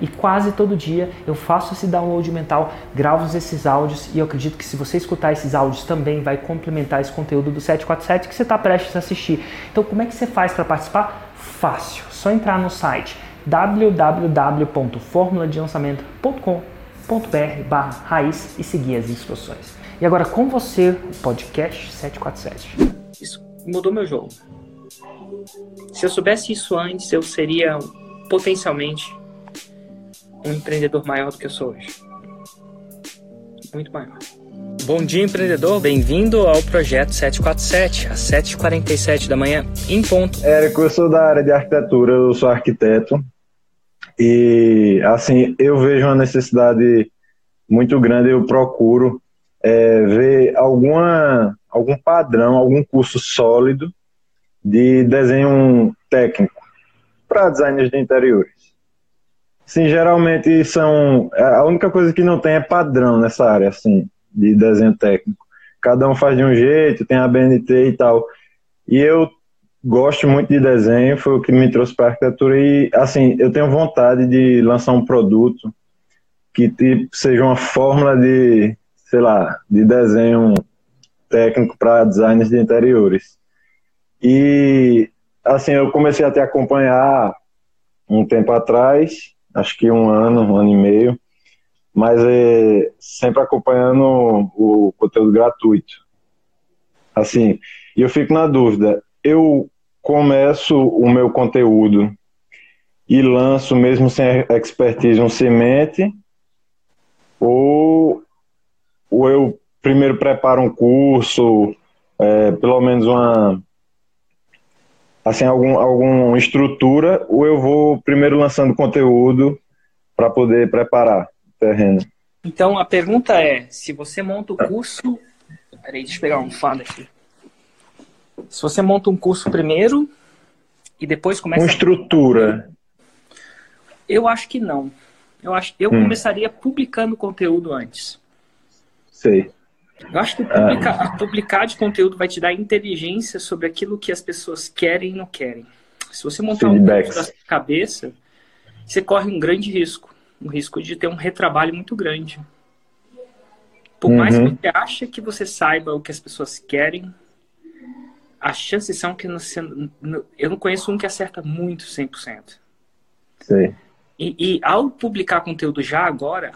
E quase todo dia eu faço esse download mental, gravo esses áudios e eu acredito que se você escutar esses áudios também vai complementar esse conteúdo do 747 que você está prestes a assistir. Então, como é que você faz para participar? Fácil, só entrar no site www.formuladelançamento.com.br raiz e seguir as instruções. E agora com você, o podcast 747. Isso mudou meu jogo. Se eu soubesse isso antes, eu seria potencialmente um empreendedor maior do que eu sou hoje. Muito maior. Bom dia, empreendedor. Bem-vindo ao projeto 747, às 7h47 da manhã, em ponto. Érico, eu sou da área de arquitetura, eu sou arquiteto. E, assim, eu vejo uma necessidade muito grande, eu procuro é, ver alguma, algum padrão, algum curso sólido de desenho técnico para designers de interiores. Sim, geralmente são. A única coisa que não tem é padrão nessa área, assim, de desenho técnico. Cada um faz de um jeito, tem a BNT e tal. E eu gosto muito de desenho, foi o que me trouxe para a arquitetura. E, assim, eu tenho vontade de lançar um produto que tipo, seja uma fórmula de sei lá, de desenho técnico para designers de interiores. E assim, eu comecei a te acompanhar um tempo atrás, acho que um ano, um ano e meio, mas é, sempre acompanhando o conteúdo gratuito. Assim, e eu fico na dúvida, eu começo o meu conteúdo e lanço mesmo sem expertise um semente? Ou ou eu primeiro preparo um curso, é, pelo menos uma assim algum alguma estrutura, ou eu vou primeiro lançando conteúdo para poder preparar o terreno. Então a pergunta é, se você monta o curso, peraí, deixa eu pegar um fado aqui. Se você monta um curso primeiro e depois começa com estrutura. A... Eu acho que não. Eu acho eu hum. começaria publicando conteúdo antes. Sei. Eu acho que publicar, ah. publicar de conteúdo vai te dar inteligência sobre aquilo que as pessoas querem e não querem. Se você montar Feedbacks. um curso da cabeça, você corre um grande risco. Um risco de ter um retrabalho muito grande. Por uhum. mais que você ache que você saiba o que as pessoas querem, as chances são que você, eu não conheço um que acerta muito 100%. Sei. E, e, ao publicar conteúdo já agora,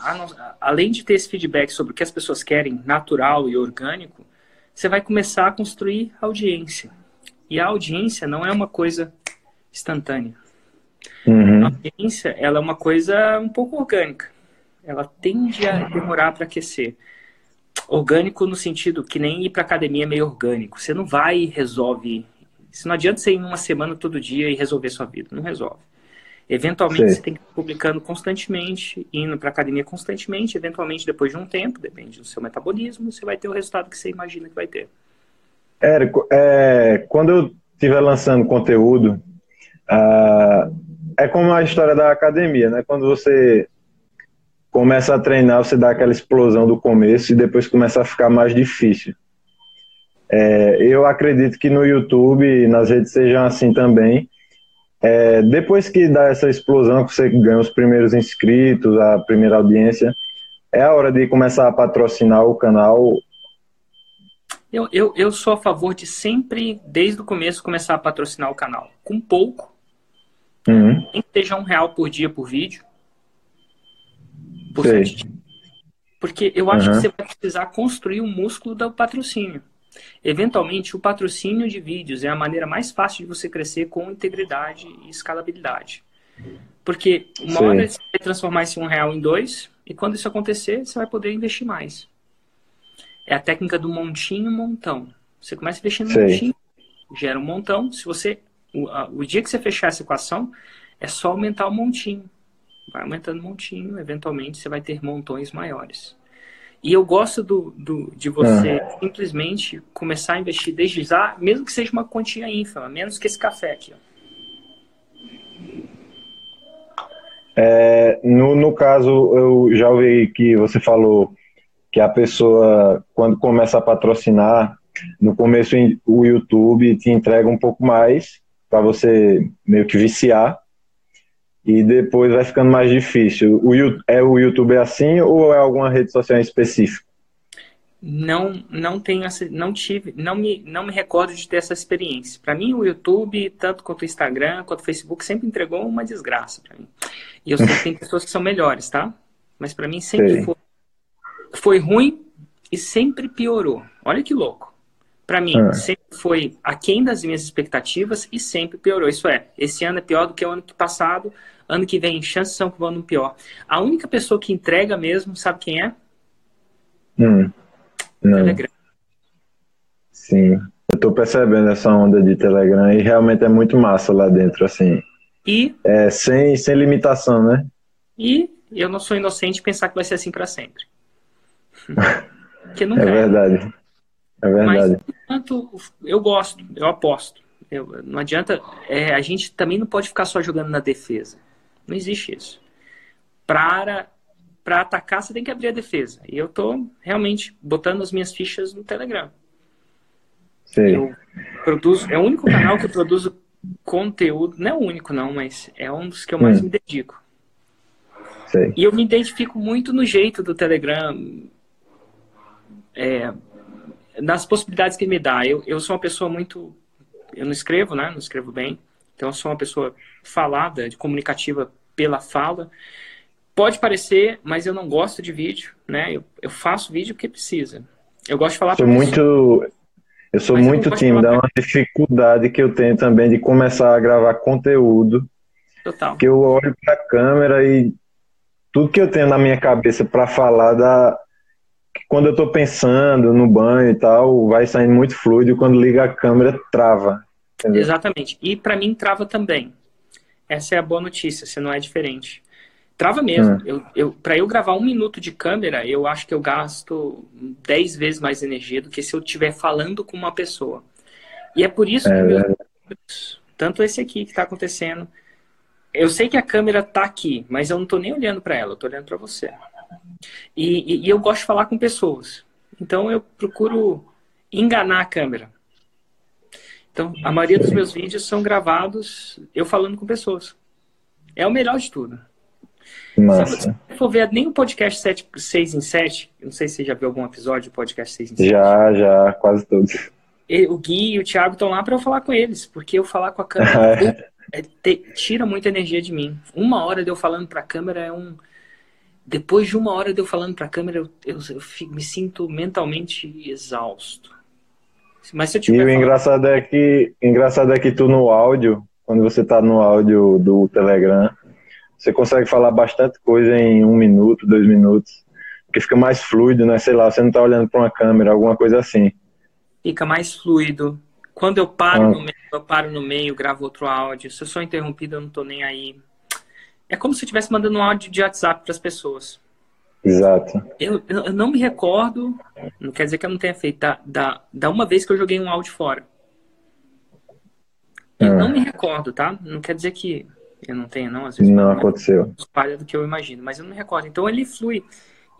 além de ter esse feedback sobre o que as pessoas querem, natural e orgânico, você vai começar a construir audiência. E a audiência não é uma coisa instantânea. Uhum. A audiência ela é uma coisa um pouco orgânica. Ela tende a demorar para aquecer. Orgânico no sentido que nem ir para academia é meio orgânico. Você não vai e resolve. Isso não adianta você ir uma semana todo dia e resolver sua vida. Não resolve. Eventualmente Sim. você tem que ir publicando constantemente, indo para academia constantemente, eventualmente depois de um tempo, depende do seu metabolismo, você vai ter o resultado que você imagina que vai ter. Érico, é, quando eu estiver lançando conteúdo, uh, é como a história da academia, né? Quando você começa a treinar, você dá aquela explosão do começo e depois começa a ficar mais difícil. É, eu acredito que no YouTube e nas redes sejam assim também. É, depois que dá essa explosão, que você ganha os primeiros inscritos, a primeira audiência, é a hora de começar a patrocinar o canal. Eu, eu, eu sou a favor de sempre, desde o começo, começar a patrocinar o canal. Com pouco. Uhum. Nem que seja um real por dia por vídeo. Por Porque eu acho uhum. que você vai precisar construir o músculo do patrocínio. Eventualmente, o patrocínio de vídeos é a maneira mais fácil de você crescer com integridade e escalabilidade. Porque uma Sim. hora você vai transformar esse um real em dois, e quando isso acontecer, você vai poder investir mais. É a técnica do montinho montão. Você começa investindo no montinho, gera um montão. Se você. O, a, o dia que você fechar essa equação, é só aumentar o montinho. Vai aumentando o montinho, eventualmente você vai ter montões maiores. E eu gosto do, do de você ah. simplesmente começar a investir desde já, mesmo que seja uma quantia ínfima, menos que esse café aqui. É, no, no caso, eu já ouvi que você falou que a pessoa, quando começa a patrocinar, no começo o YouTube te entrega um pouco mais para você meio que viciar e depois vai ficando mais difícil. O, é o YouTube é assim ou é alguma rede social específica? Não, não tenho essa, não tive, não me, não me recordo de ter essa experiência. Para mim, o YouTube, tanto quanto o Instagram, quanto o Facebook, sempre entregou uma desgraça para mim. E eu sei que tem pessoas que são melhores, tá? Mas para mim sempre foi, foi ruim e sempre piorou. Olha que louco. Para mim, ah. sempre foi aquém das minhas expectativas e sempre piorou. Isso é, esse ano é pior do que o ano passado, ano que vem, chances são que o ano pior. A única pessoa que entrega mesmo, sabe quem é? Hum. Não. Telegram. Sim, eu tô percebendo essa onda de Telegram e realmente é muito massa lá dentro, assim. E? É, sem, sem limitação, né? E eu não sou inocente pensar que vai ser assim para sempre. Porque nunca é, é verdade. É verdade. Mas, enquanto eu gosto, eu aposto. Eu, não adianta. É, a gente também não pode ficar só jogando na defesa. Não existe isso. Para para atacar, você tem que abrir a defesa. E eu tô realmente botando as minhas fichas no Telegram. Sim. Eu produzo, é o único canal que eu produzo conteúdo, não é o único não, mas é um dos que eu mais hum. me dedico. Sim. E eu me identifico muito no jeito do Telegram, é, nas possibilidades que me dá. Eu, eu sou uma pessoa muito. Eu não escrevo, né? Não escrevo bem. Então eu sou uma pessoa falada, comunicativa pela fala. Pode parecer, mas eu não gosto de vídeo, né? Eu, eu faço vídeo porque precisa. Eu gosto de falar. Sou muito. Eu sou mas muito tímido, é uma dificuldade que eu tenho também de começar a gravar conteúdo. Total. Que eu olho para a câmera e tudo que eu tenho na minha cabeça para falar dá, quando eu estou pensando no banho e tal, vai saindo muito fluido, quando liga a câmera, trava. Entendeu? Exatamente. E para mim, trava também. Essa é a boa notícia, se não é diferente. Trava mesmo. Hum. Eu, eu, para eu gravar um minuto de câmera, eu acho que eu gasto 10 vezes mais energia do que se eu estiver falando com uma pessoa. E é por isso que é, meus, tanto esse aqui que está acontecendo, eu sei que a câmera está aqui, mas eu não estou nem olhando para ela, eu estou olhando para você. E, e, e eu gosto de falar com pessoas. Então eu procuro enganar a câmera. Então, a maioria dos meus vídeos são gravados eu falando com pessoas. É o melhor de tudo. Massa. Se você for ver nem o podcast 7, 6 em 7, não sei se você já viu algum episódio do podcast 6 em 7. Já, já, quase todos. O Gui e o Thiago estão lá para eu falar com eles, porque eu falar com a câmera é, te, tira muita energia de mim. Uma hora de eu falando para a câmera é um depois de uma hora de eu falando para a câmera, eu, eu, eu fico, me sinto mentalmente exausto. Mas se eu tiver e o falando... engraçado é que engraçado é que tu no áudio, quando você está no áudio do Telegram, você consegue falar bastante coisa em um minuto, dois minutos, porque fica mais fluido, né? Sei lá, você não está olhando para uma câmera, alguma coisa assim. Fica mais fluido. Quando eu paro ah. no meio, eu paro no meio, gravo outro áudio. Se eu sou interrompido, eu não estou nem aí. É como se eu estivesse mandando um áudio de WhatsApp para as pessoas. Exato. Eu, eu, não me recordo, não quer dizer que eu não tenha feito, da, da, da uma vez que eu joguei um áudio fora. Eu não ah. me recordo, tá? Não quer dizer que eu não tenha, não. Às vezes não aconteceu. Espalha do que eu imagino, mas eu não me recordo. Então ele flui.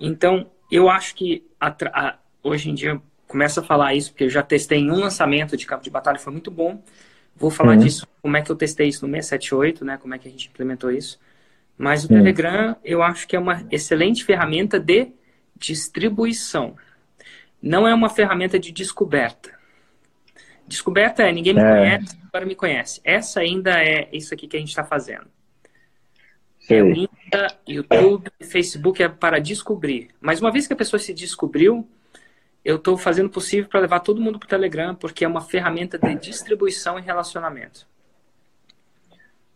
Então eu acho que a, hoje em dia começa a falar isso, porque eu já testei em um lançamento de campo de batalha, foi muito bom. Vou falar uhum. disso, como é que eu testei isso no 678, né? Como é que a gente implementou isso. Mas o hum. Telegram eu acho que é uma excelente ferramenta de distribuição. Não é uma ferramenta de descoberta. Descoberta é ninguém me é. conhece, agora me conhece. Essa ainda é isso aqui que a gente está fazendo. Sim. É o Insta, YouTube, Facebook é para descobrir. Mas uma vez que a pessoa se descobriu, eu estou fazendo o possível para levar todo mundo para o Telegram, porque é uma ferramenta de distribuição e relacionamento.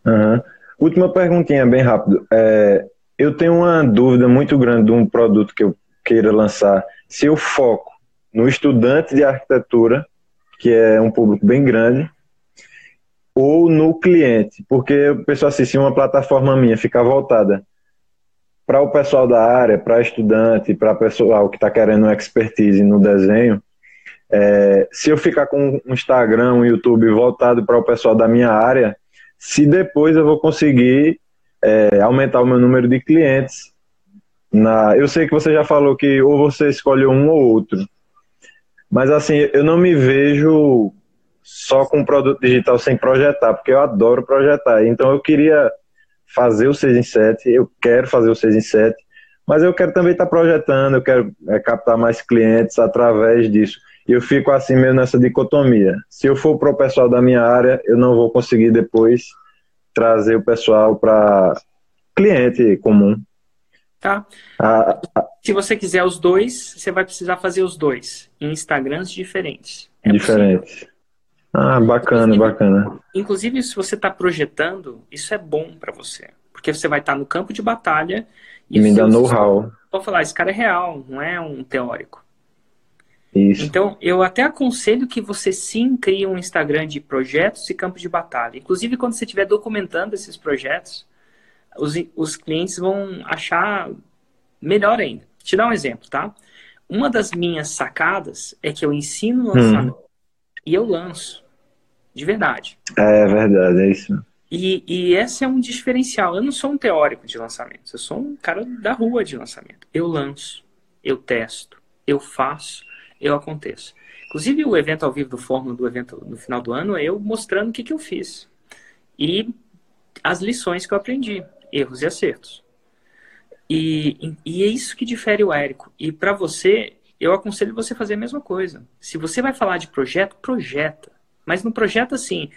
Uhum. Última perguntinha, bem rápido. É, eu tenho uma dúvida muito grande de um produto que eu queira lançar. Se eu foco no estudante de arquitetura, que é um público bem grande, ou no cliente, porque o pessoal assim, se uma plataforma minha ficar voltada para o pessoal da área, para estudante, para pessoal que está querendo expertise no desenho, é, se eu ficar com um Instagram, um YouTube voltado para o pessoal da minha área, se depois eu vou conseguir é, aumentar o meu número de clientes. Na, eu sei que você já falou que ou você escolhe um ou outro, mas assim, eu não me vejo só com produto digital sem projetar, porque eu adoro projetar. Então eu queria fazer o 6 em 7, eu quero fazer o 6 em 7, mas eu quero também estar projetando, eu quero é, captar mais clientes através disso. E eu fico assim mesmo nessa dicotomia. Se eu for para o pessoal da minha área, eu não vou conseguir depois trazer o pessoal para cliente comum. Tá. Ah, Se você quiser os dois, você vai precisar fazer os dois em Instagrams diferentes. É diferentes. Possível. Ah, bacana, inclusive, bacana. Inclusive, se você está projetando, isso é bom para você. Porque você vai estar tá no campo de batalha e me dá know-how. Vou falar, esse cara é real, não é um teórico. Isso. Então, eu até aconselho que você sim crie um Instagram de projetos e campo de batalha. Inclusive, quando você estiver documentando esses projetos, os, os clientes vão achar melhor ainda. Te dar um exemplo, tá? Uma das minhas sacadas é que eu ensino lançamento hum. e eu lanço. De verdade. É verdade, é isso. E, e esse é um diferencial. Eu não sou um teórico de lançamento, eu sou um cara da rua de lançamento. Eu lanço, eu testo, eu faço, eu aconteço. Inclusive o evento ao vivo do Fórmula do evento no final do ano é eu mostrando o que, que eu fiz. E as lições que eu aprendi, erros e acertos. E, e é isso que difere o Érico. E para você, eu aconselho você fazer a mesma coisa. Se você vai falar de projeto, projeta. Mas não projeta assim,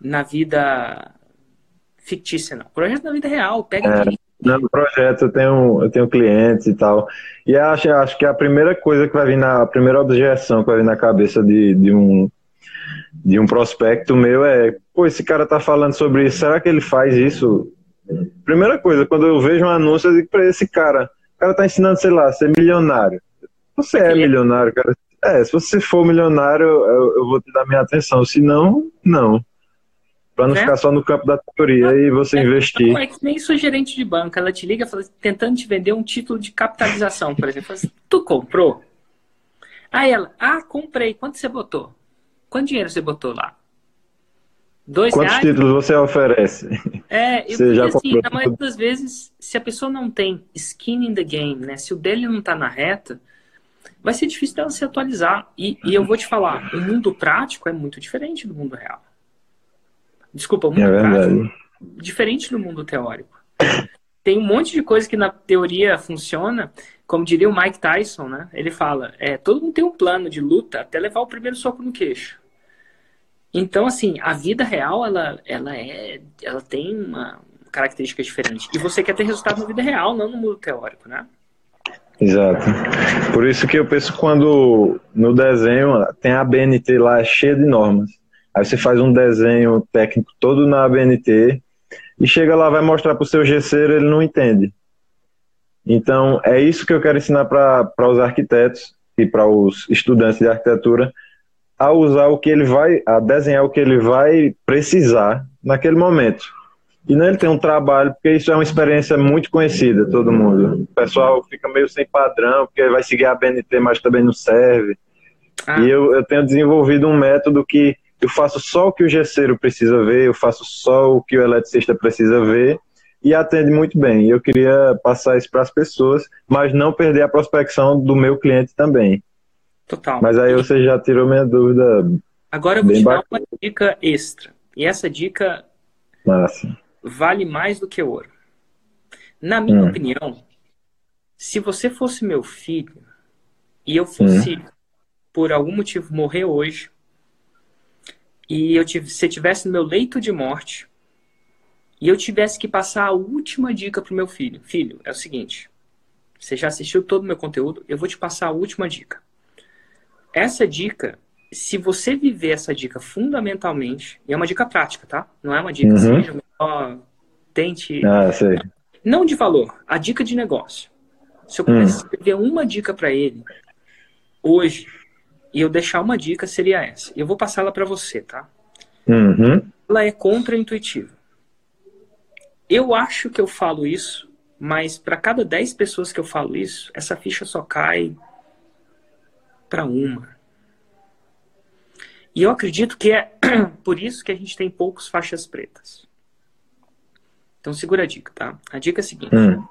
na vida fictícia, não. Projeta na vida real. Pega é, no projeto eu tenho, eu tenho clientes e tal. E acho, acho que a primeira coisa que vai vir na. A primeira objeção que vai vir na cabeça de, de um de um prospecto meu é, pô, esse cara tá falando sobre isso, será que ele faz isso? Primeira coisa, quando eu vejo um anúncio, eu digo pra esse cara, o cara tá ensinando, sei lá, ser milionário. Você é milionário, cara. É, se você for milionário, eu, eu vou te dar minha atenção, se não, não. Pra não né? ficar só no campo da teoria e você é, investir. É que nem sou gerente de banco, ela te liga fala, tentando te vender um título de capitalização, por exemplo. Assim, tu comprou? Aí ela, ah, comprei. Quanto você botou? Quanto dinheiro você botou lá? Dois Quantos reais? títulos você oferece? É, eu você já assim, na maioria das vezes, se a pessoa não tem skin in the game, né? Se o dele não tá na reta, vai ser difícil dela se atualizar. E, e eu vou te falar, o mundo prático é muito diferente do mundo real. Desculpa, o mundo é prático diferente do mundo teórico. Tem um monte de coisa que na teoria funciona, como diria o Mike Tyson, né? Ele fala, é, todo mundo tem um plano de luta até levar o primeiro soco no queixo. Então, assim, a vida real, ela, ela é, ela tem uma característica diferente. E você quer ter resultado na vida real, não no mundo teórico, né? Exato. Por isso que eu penso quando no desenho tem a BNT lá cheia de normas. Aí você faz um desenho técnico todo na BNT e chega lá vai mostrar para o seu gesseiro, ele não entende. Então, é isso que eu quero ensinar para os arquitetos e para os estudantes de arquitetura a usar o que ele vai, a desenhar o que ele vai precisar naquele momento. E não ele tem um trabalho, porque isso é uma experiência muito conhecida, todo mundo. O pessoal fica meio sem padrão, porque vai seguir a BNT, mas também não serve. Ah. E eu, eu tenho desenvolvido um método que eu faço só o que o gesseiro precisa ver, eu faço só o que o eletricista precisa ver, e atende muito bem. Eu queria passar isso para as pessoas, mas não perder a prospecção do meu cliente também. Total. Mas aí você já tirou minha dúvida. Agora eu vou te dar uma dica extra. E essa dica Massa. vale mais do que ouro. Na minha hum. opinião, se você fosse meu filho e eu fosse, hum. por algum motivo, morrer hoje, e eu tive, se tivesse no meu leito de morte, e eu tivesse que passar a última dica pro meu filho. Filho, é o seguinte. Você já assistiu todo o meu conteúdo, eu vou te passar a última dica. Essa dica, se você viver essa dica fundamentalmente, e é uma dica prática, tá? Não é uma dica assim, uhum. ó, tente. Ah, sei. Não de valor, a dica de negócio. Se eu pudesse hum. escrever uma dica para ele hoje, e eu deixar uma dica, seria essa. Eu vou passá-la para você, tá? Uhum. Ela é contra-intuitiva. Eu acho que eu falo isso mas para cada 10 pessoas que eu falo isso, essa ficha só cai para uma. E eu acredito que é por isso que a gente tem poucos faixas pretas. Então segura a dica, tá? A dica é a seguinte: hum.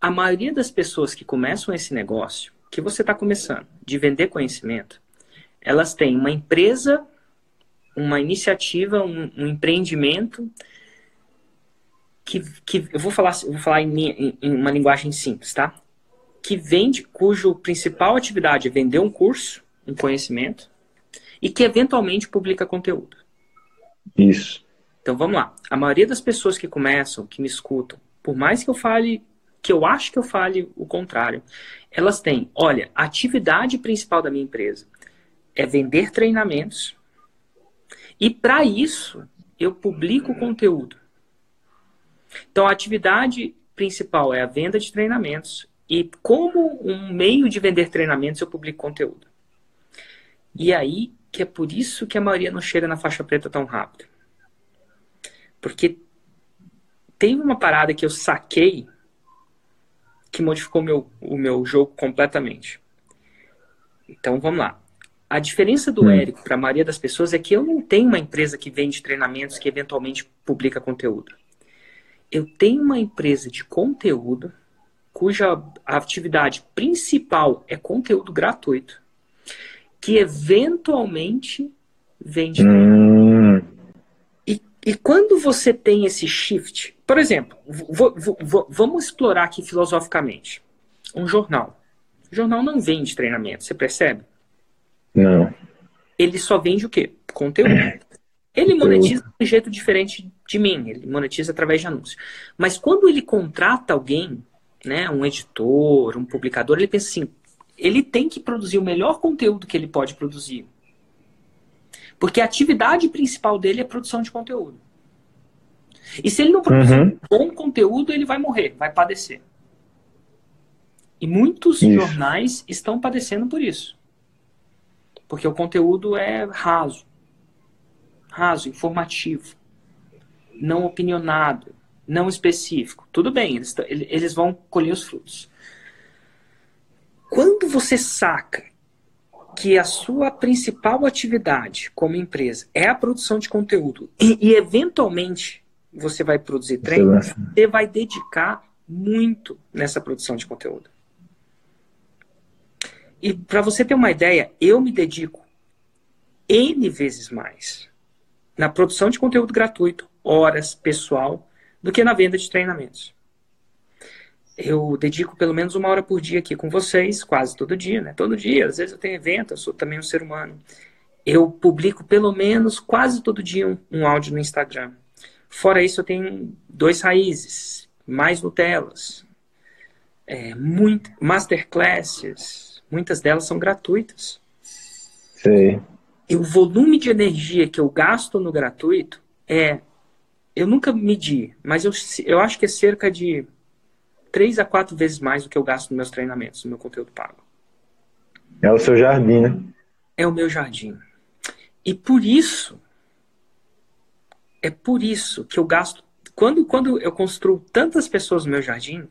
a maioria das pessoas que começam esse negócio, que você está começando, de vender conhecimento, elas têm uma empresa, uma iniciativa, um, um empreendimento que, que eu vou falar, eu vou falar em, em, em uma linguagem simples, tá? Que vende, cujo principal atividade é vender um curso, um conhecimento, e que eventualmente publica conteúdo. Isso. Então vamos lá. A maioria das pessoas que começam, que me escutam, por mais que eu fale, que eu acho que eu fale o contrário, elas têm, olha, a atividade principal da minha empresa é vender treinamentos. E para isso, eu publico conteúdo. Então a atividade principal é a venda de treinamentos. E como um meio de vender treinamentos, eu publico conteúdo. E aí que é por isso que a maioria não chega na faixa preta tão rápido. Porque teve uma parada que eu saquei que modificou meu, o meu jogo completamente. Então vamos lá. A diferença do hum. Érico para a maioria das pessoas é que eu não tenho uma empresa que vende treinamentos que eventualmente publica conteúdo. Eu tenho uma empresa de conteúdo cuja atividade principal é conteúdo gratuito que eventualmente vende. Hum. E, e quando você tem esse shift, por exemplo, vamos explorar aqui filosoficamente. Um jornal. O jornal não vende treinamento, você percebe? Não. Ele só vende o quê? Conteúdo. Ele monetiza de um jeito diferente de mim, ele monetiza através de anúncios. Mas quando ele contrata alguém, né, um editor, um publicador, ele pensa assim: ele tem que produzir o melhor conteúdo que ele pode produzir. Porque a atividade principal dele é produção de conteúdo. E se ele não produzir uhum. bom conteúdo, ele vai morrer, vai padecer. E muitos isso. jornais estão padecendo por isso. Porque o conteúdo é raso. Raso, informativo. Não opinionado. Não específico. Tudo bem, eles, eles vão colher os frutos. Quando você saca que a sua principal atividade como empresa é a produção de conteúdo e, e eventualmente você vai produzir treino, você vai dedicar muito nessa produção de conteúdo. E para você ter uma ideia, eu me dedico N vezes mais na produção de conteúdo gratuito, horas, pessoal, do que na venda de treinamentos eu dedico pelo menos uma hora por dia aqui com vocês, quase todo dia, né? Todo dia, às vezes eu tenho evento, eu sou também um ser humano. Eu publico pelo menos quase todo dia um, um áudio no Instagram. Fora isso, eu tenho dois raízes, mais Nutelas, é, muito, masterclasses, muitas delas são gratuitas. Sim. E o volume de energia que eu gasto no gratuito é. Eu nunca medi, mas eu, eu acho que é cerca de três a quatro vezes mais do que eu gasto nos meus treinamentos, no meu conteúdo pago. É o seu jardim, né? É o meu jardim. E por isso, é por isso que eu gasto. Quando, quando eu construo tantas pessoas no meu jardim,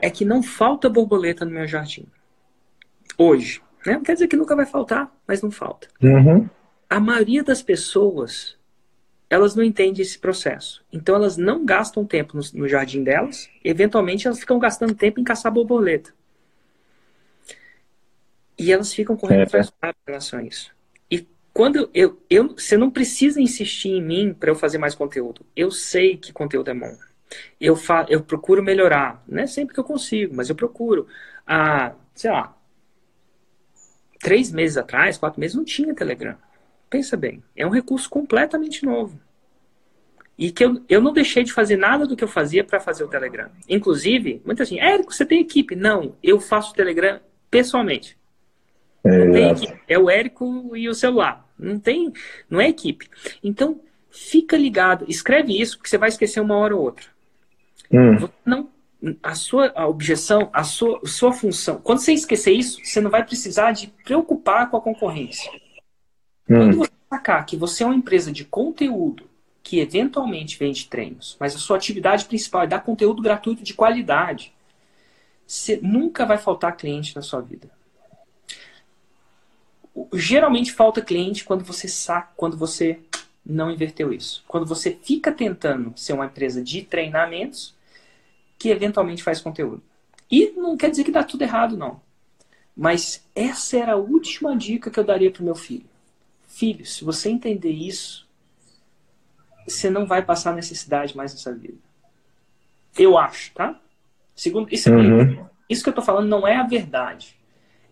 é que não falta borboleta no meu jardim. Hoje. Né? Não quer dizer que nunca vai faltar, mas não falta. Uhum. A maioria das pessoas elas não entendem esse processo. Então elas não gastam tempo no, no jardim delas, eventualmente elas ficam gastando tempo em caçar borboleta. E elas ficam correndo é. atrás em relação a isso. Quando eu, eu. Você não precisa insistir em mim para eu fazer mais conteúdo. Eu sei que conteúdo é bom. Eu, fa, eu procuro melhorar. Não é sempre que eu consigo, mas eu procuro. Ah, sei lá. Três meses atrás, quatro meses, não tinha Telegram. Pensa bem, é um recurso completamente novo. E que eu, eu não deixei de fazer nada do que eu fazia para fazer o Telegram. Inclusive, muita gente, Érico, você tem equipe? Não, eu faço o Telegram pessoalmente. É, não tem equipe. É o Érico e o celular. Não tem, não é equipe. Então, fica ligado, escreve isso, porque você vai esquecer uma hora ou outra. Hum. Não, a sua a objeção, a sua, a sua função. Quando você esquecer isso, você não vai precisar de preocupar com a concorrência. Hum. Quando você sacar que você é uma empresa de conteúdo que eventualmente vende treinos, mas a sua atividade principal é dar conteúdo gratuito de qualidade, você nunca vai faltar cliente na sua vida. Geralmente falta cliente quando você saca, quando você não inverteu isso. Quando você fica tentando ser uma empresa de treinamentos que eventualmente faz conteúdo. E não quer dizer que dá tudo errado, não. Mas essa era a última dica que eu daria para o meu filho. Filho, se você entender isso, você não vai passar necessidade mais nessa vida. Eu acho, tá? Segundo, isso, uhum. isso que eu tô falando não é a verdade.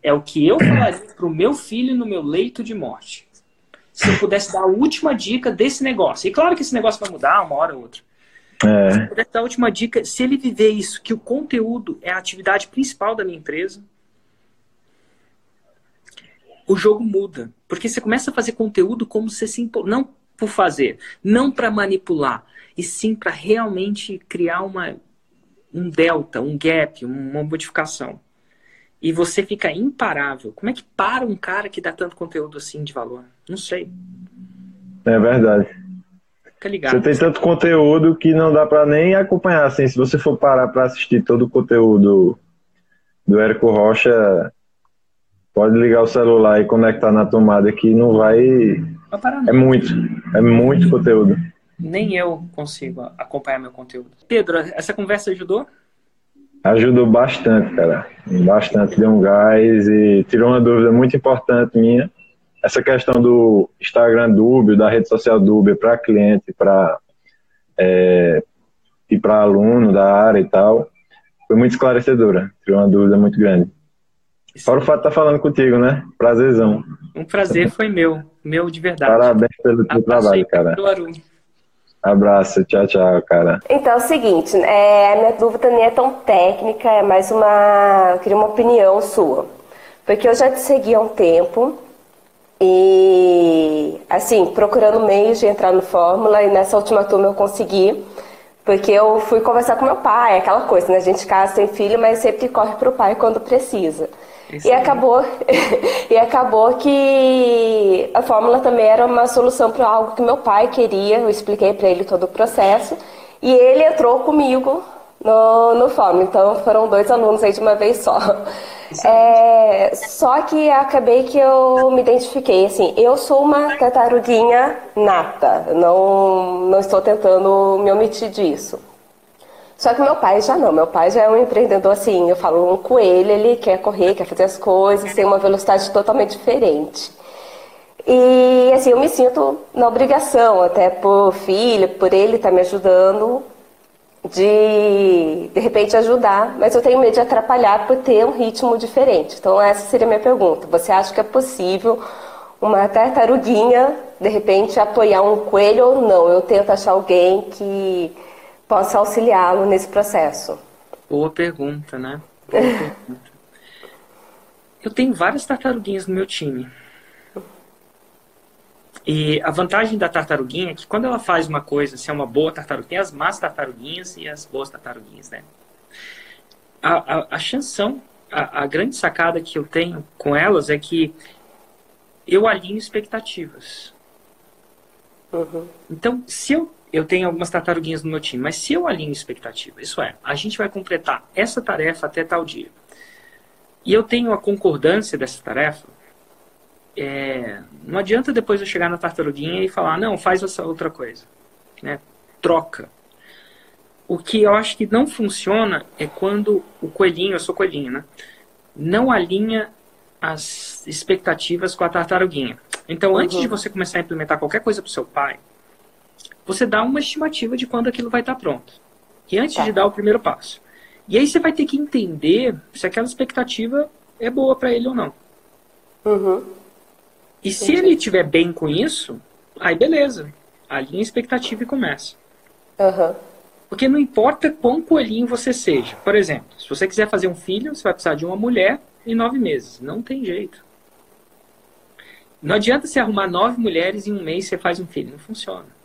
É o que eu falaria pro meu filho no meu leito de morte. Se eu pudesse dar a última dica desse negócio. E claro que esse negócio vai mudar uma hora ou outra. É. Se eu pudesse dar a última dica, se ele viver isso, que o conteúdo é a atividade principal da minha empresa, o jogo muda. Porque você começa a fazer conteúdo como se se não por fazer, não para manipular, e sim para realmente criar uma, um delta, um gap, uma modificação. E você fica imparável. Como é que para um cara que dá tanto conteúdo assim de valor? Não sei. É verdade. Fica ligado. Você tem tanto conteúdo que não dá para nem acompanhar. Assim, se você for parar para assistir todo o conteúdo do Érico Rocha, pode ligar o celular e conectar na tomada que não vai. É muito. É muito conteúdo. Nem eu consigo acompanhar meu conteúdo. Pedro, essa conversa ajudou? Ajudou bastante, cara. Bastante, deu um gás e tirou uma dúvida muito importante minha. Essa questão do Instagram dúbio, da rede social dúbia para cliente, para é, e para aluno da área e tal, foi muito esclarecedora. Tirou uma dúvida muito grande. Fora o fato de estar falando contigo, né? Prazerzão. Um prazer foi meu, meu de verdade. Parabéns pelo teu trabalho, cara. Abraço, tchau, tchau, cara. Então é o seguinte, é, a minha dúvida nem é tão técnica, é mais uma. Eu queria uma opinião sua. Porque eu já te segui há um tempo e, assim, procurando meios de entrar no Fórmula e nessa última turma eu consegui. Porque eu fui conversar com meu pai, aquela coisa, né? A gente casa, tem filho, mas sempre corre pro pai quando precisa. Isso e acabou, e acabou que a fórmula também era uma solução para algo que meu pai queria. Eu expliquei para ele todo o processo e ele entrou comigo no, no fórmula. Então foram dois alunos aí de uma vez só. É, só que acabei que eu me identifiquei assim. Eu sou uma tartaruguinha nata. Não, não estou tentando me omitir disso. Só que meu pai já não, meu pai já é um empreendedor assim, eu falo um coelho, ele quer correr, quer fazer as coisas, tem uma velocidade totalmente diferente. E assim, eu me sinto na obrigação, até por filho, por ele estar tá me ajudando, de de repente ajudar, mas eu tenho medo de atrapalhar por ter um ritmo diferente. Então essa seria a minha pergunta. Você acha que é possível uma tartaruguinha de repente apoiar um coelho ou não? Eu tento achar alguém que possa auxiliá-lo nesse processo? Boa pergunta, né? Boa pergunta. Eu tenho várias tartaruguinhas no meu time. E a vantagem da tartaruguinha é que quando ela faz uma coisa, se é uma boa tartaruga, tem as más tartaruguinhas e as boas tartaruguinhas, né? A, a, a chanção, a, a grande sacada que eu tenho com elas é que eu alinho expectativas. Uhum. Então, se eu eu tenho algumas tartaruguinhas no meu time, mas se eu alinho expectativa, isso é, a gente vai completar essa tarefa até tal dia, e eu tenho a concordância dessa tarefa, é, não adianta depois eu chegar na tartaruguinha e falar, não, faz essa outra coisa. Né? Troca. O que eu acho que não funciona é quando o coelhinho, eu sou coelhinho, né? Não alinha as expectativas com a tartaruguinha. Então, uhum. antes de você começar a implementar qualquer coisa para o seu pai, você dá uma estimativa de quando aquilo vai estar pronto. E antes tá. de dar o primeiro passo. E aí você vai ter que entender se aquela expectativa é boa para ele ou não. Uhum. E se ele estiver bem com isso, aí beleza. Alinha a expectativa e começa. Uhum. Porque não importa quão coelhinho você seja. Por exemplo, se você quiser fazer um filho, você vai precisar de uma mulher em nove meses. Não tem jeito. Não adianta você arrumar nove mulheres em um mês você faz um filho. Não funciona.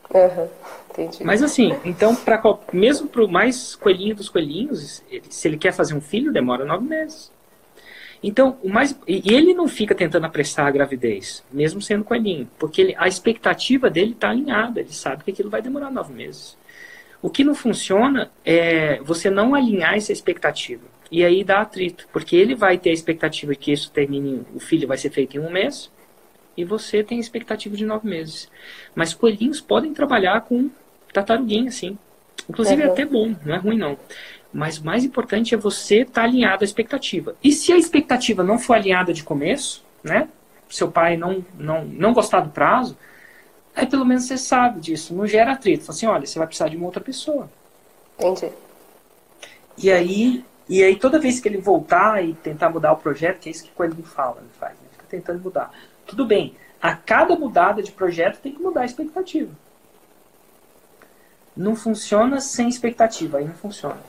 Entendi. Mas assim, então, pra, mesmo para o mais coelhinho dos coelhinhos, ele, se ele quer fazer um filho, demora nove meses. Então, o mais. E ele não fica tentando apressar a gravidez, mesmo sendo coelhinho, porque ele, a expectativa dele está alinhada, ele sabe que aquilo vai demorar nove meses. O que não funciona é você não alinhar essa expectativa. E aí dá atrito, porque ele vai ter a expectativa de que isso termine, o filho vai ser feito em um mês, e você tem a expectativa de nove meses. Mas coelhinhos podem trabalhar com tartaruguinha, sim. Inclusive é, é até bom, não é ruim não. Mas o mais importante é você estar tá alinhado à expectativa. E se a expectativa não for alinhada de começo, né? Seu pai não, não, não gostar do prazo, aí pelo menos você sabe disso. Não gera atrito. Fala assim, olha, você vai precisar de uma outra pessoa. Entendi. E aí, e aí toda vez que ele voltar e tentar mudar o projeto, que é isso que o Coelho fala, ele faz, ele fica tentando mudar. Tudo bem, a cada mudada de projeto tem que mudar a expectativa. Não funciona sem expectativa, aí não funciona.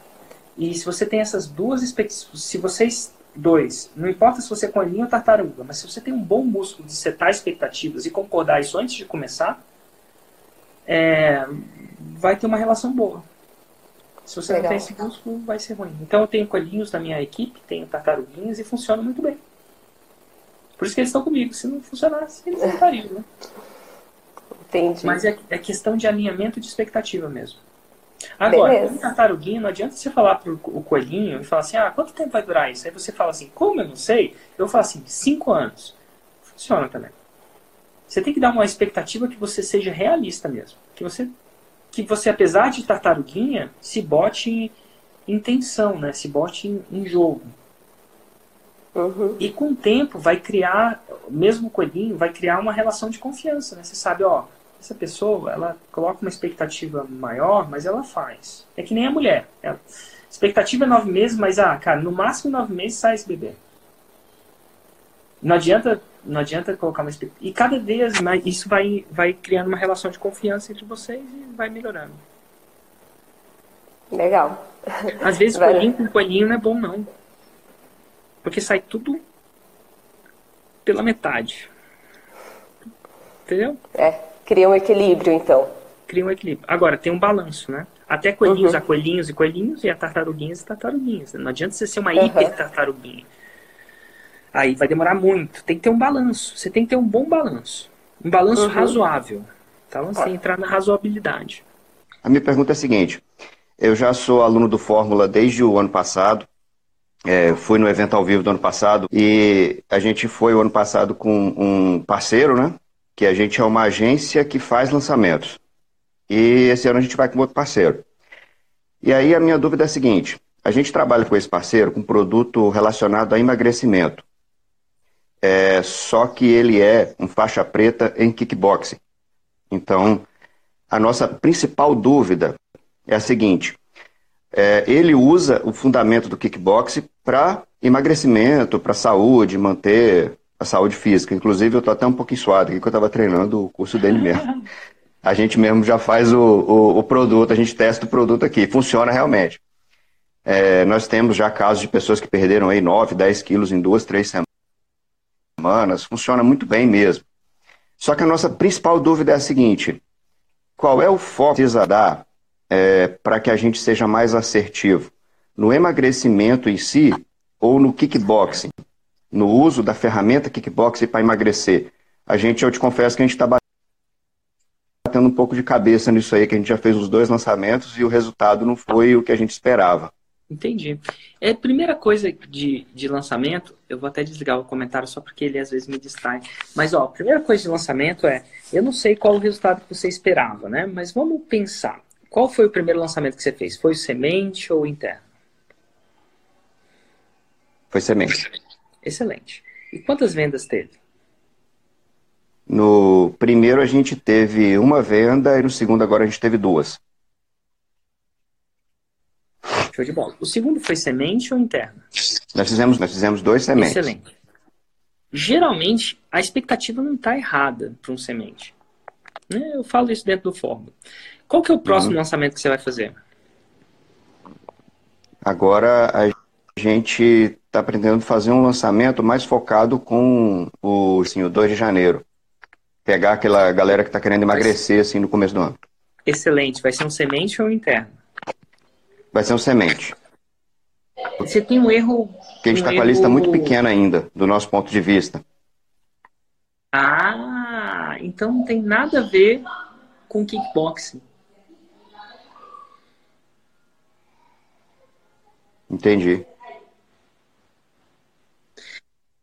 E se você tem essas duas expectativas, se vocês dois, não importa se você é coelhinho ou tartaruga, mas se você tem um bom músculo de setar expectativas e concordar isso antes de começar, é, vai ter uma relação boa. Se você Legal. não tem esse músculo, vai ser ruim. Então eu tenho coelhinhos na minha equipe, tenho tartaruguinhas e funciona muito bem. Por isso que eles estão comigo. Se não funcionasse, eles não estariam, né? Entendi. Mas é, é questão de alinhamento de expectativa mesmo. Agora, Beleza. um tartaruguinho, não adianta você falar pro o coelhinho e falar assim, ah, quanto tempo vai durar isso? Aí você fala assim, como eu não sei? Eu falo assim, cinco anos. Funciona também. Você tem que dar uma expectativa que você seja realista mesmo. Que você, que você apesar de tartaruguinha, se bote em, em tensão, né? Se bote em, em jogo. Uhum. E com o tempo vai criar, mesmo o coelhinho, vai criar uma relação de confiança, né? Você sabe, ó, essa pessoa, ela coloca uma expectativa maior, mas ela faz. É que nem a mulher. Ela, expectativa é nove meses, mas, ah, cara, no máximo nove meses sai esse bebê. Não adianta, não adianta colocar uma expectativa. E cada vez mais isso vai, vai criando uma relação de confiança entre vocês e vai melhorando. Legal. Às vezes vai. coelhinho com coelhinho não é bom, não. Porque sai tudo pela metade. Entendeu? É. Cria um equilíbrio, então. Cria um equilíbrio. Agora, tem um balanço, né? Até coelhinhos uhum. a coelhinhos e coelhinhos, e a tartaruguinhas e tartaruguinhas. Não adianta você ser uma uhum. hiper tartaruguinha. Aí vai demorar muito. Tem que ter um balanço. Você tem que ter um bom balanço. Um balanço uhum. razoável. Então, você assim, entrar na razoabilidade. A minha pergunta é a seguinte. Eu já sou aluno do Fórmula desde o ano passado. É, fui no evento ao vivo do ano passado e a gente foi o ano passado com um parceiro, né? que a gente é uma agência que faz lançamentos. E esse ano a gente vai com outro parceiro. E aí a minha dúvida é a seguinte: a gente trabalha com esse parceiro com produto relacionado a emagrecimento. É, só que ele é um faixa preta em kickboxing. Então, a nossa principal dúvida é a seguinte: é, ele usa o fundamento do kickboxing para emagrecimento, para saúde, manter a saúde física. Inclusive, eu estou até um pouquinho suado aqui, que eu estava treinando o curso dele mesmo. A gente mesmo já faz o, o, o, produto, a gente testa o produto aqui. Funciona realmente. É, nós temos já casos de pessoas que perderam aí 9, 10 quilos em duas, três semanas. Funciona muito bem mesmo. Só que a nossa principal dúvida é a seguinte: qual é o foco que precisa dar é, para que a gente seja mais assertivo? No emagrecimento em si ou no kickboxing? no uso da ferramenta kickboxing para emagrecer. A gente, eu te confesso que a gente está batendo um pouco de cabeça nisso aí, que a gente já fez os dois lançamentos e o resultado não foi o que a gente esperava. Entendi. É, primeira coisa de, de lançamento, eu vou até desligar o comentário só porque ele às vezes me distrai. Mas, ó, primeira coisa de lançamento é, eu não sei qual o resultado que você esperava, né? Mas vamos pensar. Qual foi o primeiro lançamento que você fez? Foi semente ou interno? Foi semente. Excelente. E quantas vendas teve? No primeiro a gente teve uma venda e no segundo agora a gente teve duas. Show de bola. O segundo foi semente ou interno? Nós fizemos, nós fizemos dois sementes. Excelente. Geralmente a expectativa não está errada para um semente. Né, eu falo isso dentro do Fórmula. Qual que é o próximo uhum. lançamento que você vai fazer? Agora a gente está pretendendo fazer um lançamento mais focado com o, assim, o 2 de janeiro. Pegar aquela galera que está querendo emagrecer assim no começo do ano. Excelente. Vai ser um semente ou um interno? Vai ser um semente. Você tem um erro. Porque a gente está um com a lista muito pequena ainda, do nosso ponto de vista. Ah, então não tem nada a ver com kickboxing. Entendi.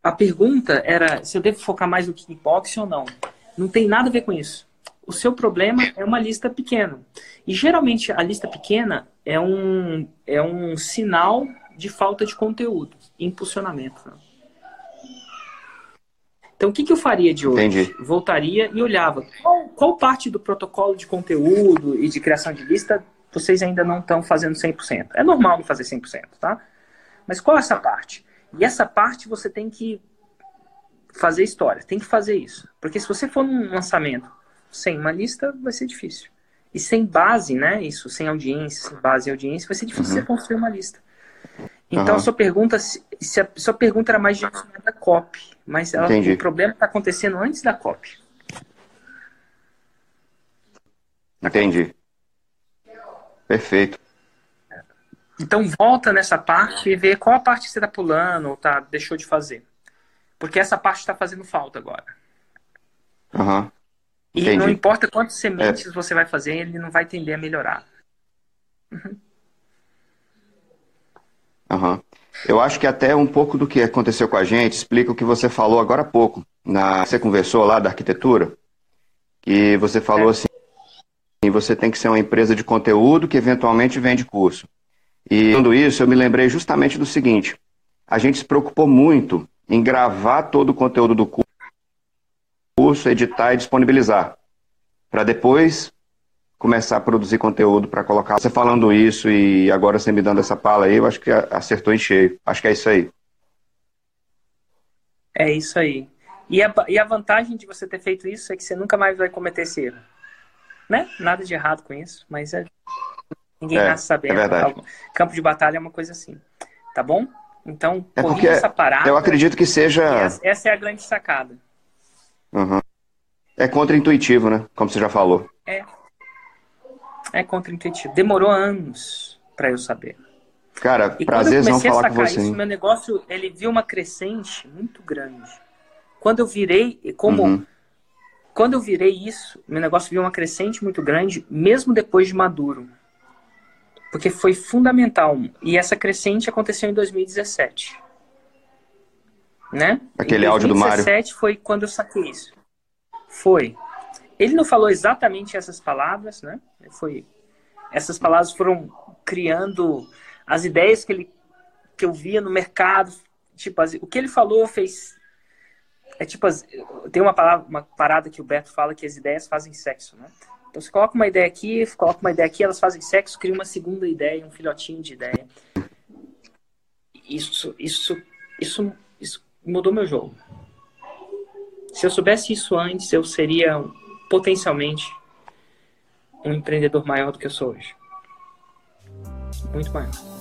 A pergunta era se eu devo focar mais no kickboxing ou não. Não tem nada a ver com isso. O seu problema é uma lista pequena. E geralmente a lista pequena é um, é um sinal de falta de conteúdo, impulsionamento. Né? Então, o que, que eu faria de hoje? Entendi. Voltaria e olhava qual, qual parte do protocolo de conteúdo e de criação de lista vocês ainda não estão fazendo 100%. É normal não fazer 100%, tá? Mas qual é essa parte? E essa parte você tem que fazer história, tem que fazer isso. Porque se você for num lançamento sem uma lista, vai ser difícil. E sem base, né? Isso, sem audiência, sem base e audiência, vai ser difícil uhum. você construir uma lista. Então uhum. sua pergunta, se a sua pergunta era mais direcionada da copy, mas ela, o problema está acontecendo antes da copy. Entendi. Perfeito. Então volta nessa parte e vê qual a parte que você está pulando ou tá, deixou de fazer. Porque essa parte está fazendo falta agora. Uhum. E não importa quantas sementes é. você vai fazer, ele não vai tender a melhorar. Uhum. Uhum. Eu acho que até um pouco do que aconteceu com a gente explica o que você falou agora há pouco. Na... Você conversou lá da arquitetura, que você falou é. assim, você tem que ser uma empresa de conteúdo que eventualmente vende curso. E quando isso, eu me lembrei justamente do seguinte: a gente se preocupou muito em gravar todo o conteúdo do curso, editar e disponibilizar, para depois começar a produzir conteúdo para colocar. Você falando isso e agora você me dando essa pala aí, eu acho que acertou em cheio. Acho que é isso aí. É isso aí. E a, e a vantagem de você ter feito isso é que você nunca mais vai cometer esse erro. Né? Nada de errado com isso, mas é... ninguém é, nasce sabendo. É verdade. Campo de batalha é uma coisa assim. Tá bom? Então, é porque essa parada. Eu acredito que seja. Essa, essa, é a grande sacada. Uhum. É contra-intuitivo, né? Como você já falou. É, é contra-intuitivo. Demorou anos para eu saber. Cara, e prazer não falar com você. Isso, meu negócio, ele viu uma crescente muito grande. Quando eu virei, como uhum. quando eu virei isso, meu negócio viu uma crescente muito grande, mesmo depois de maduro. Porque foi fundamental. E essa crescente aconteceu em 2017. Né? Aquele áudio do Mário. 2017 foi quando eu saquei isso. Foi. Ele não falou exatamente essas palavras, né? Foi, essas palavras foram criando as ideias que ele que eu via no mercado, tipo, o que ele falou fez é tipo, tem uma palavra, uma parada que o Beto fala que as ideias fazem sexo, né? Então você coloca uma ideia aqui, coloca uma ideia aqui, elas fazem sexo, cria uma segunda ideia, um filhotinho de ideia. Isso, isso, isso, isso mudou meu jogo. Se eu soubesse isso antes, eu seria potencialmente um empreendedor maior do que eu sou hoje. Muito maior.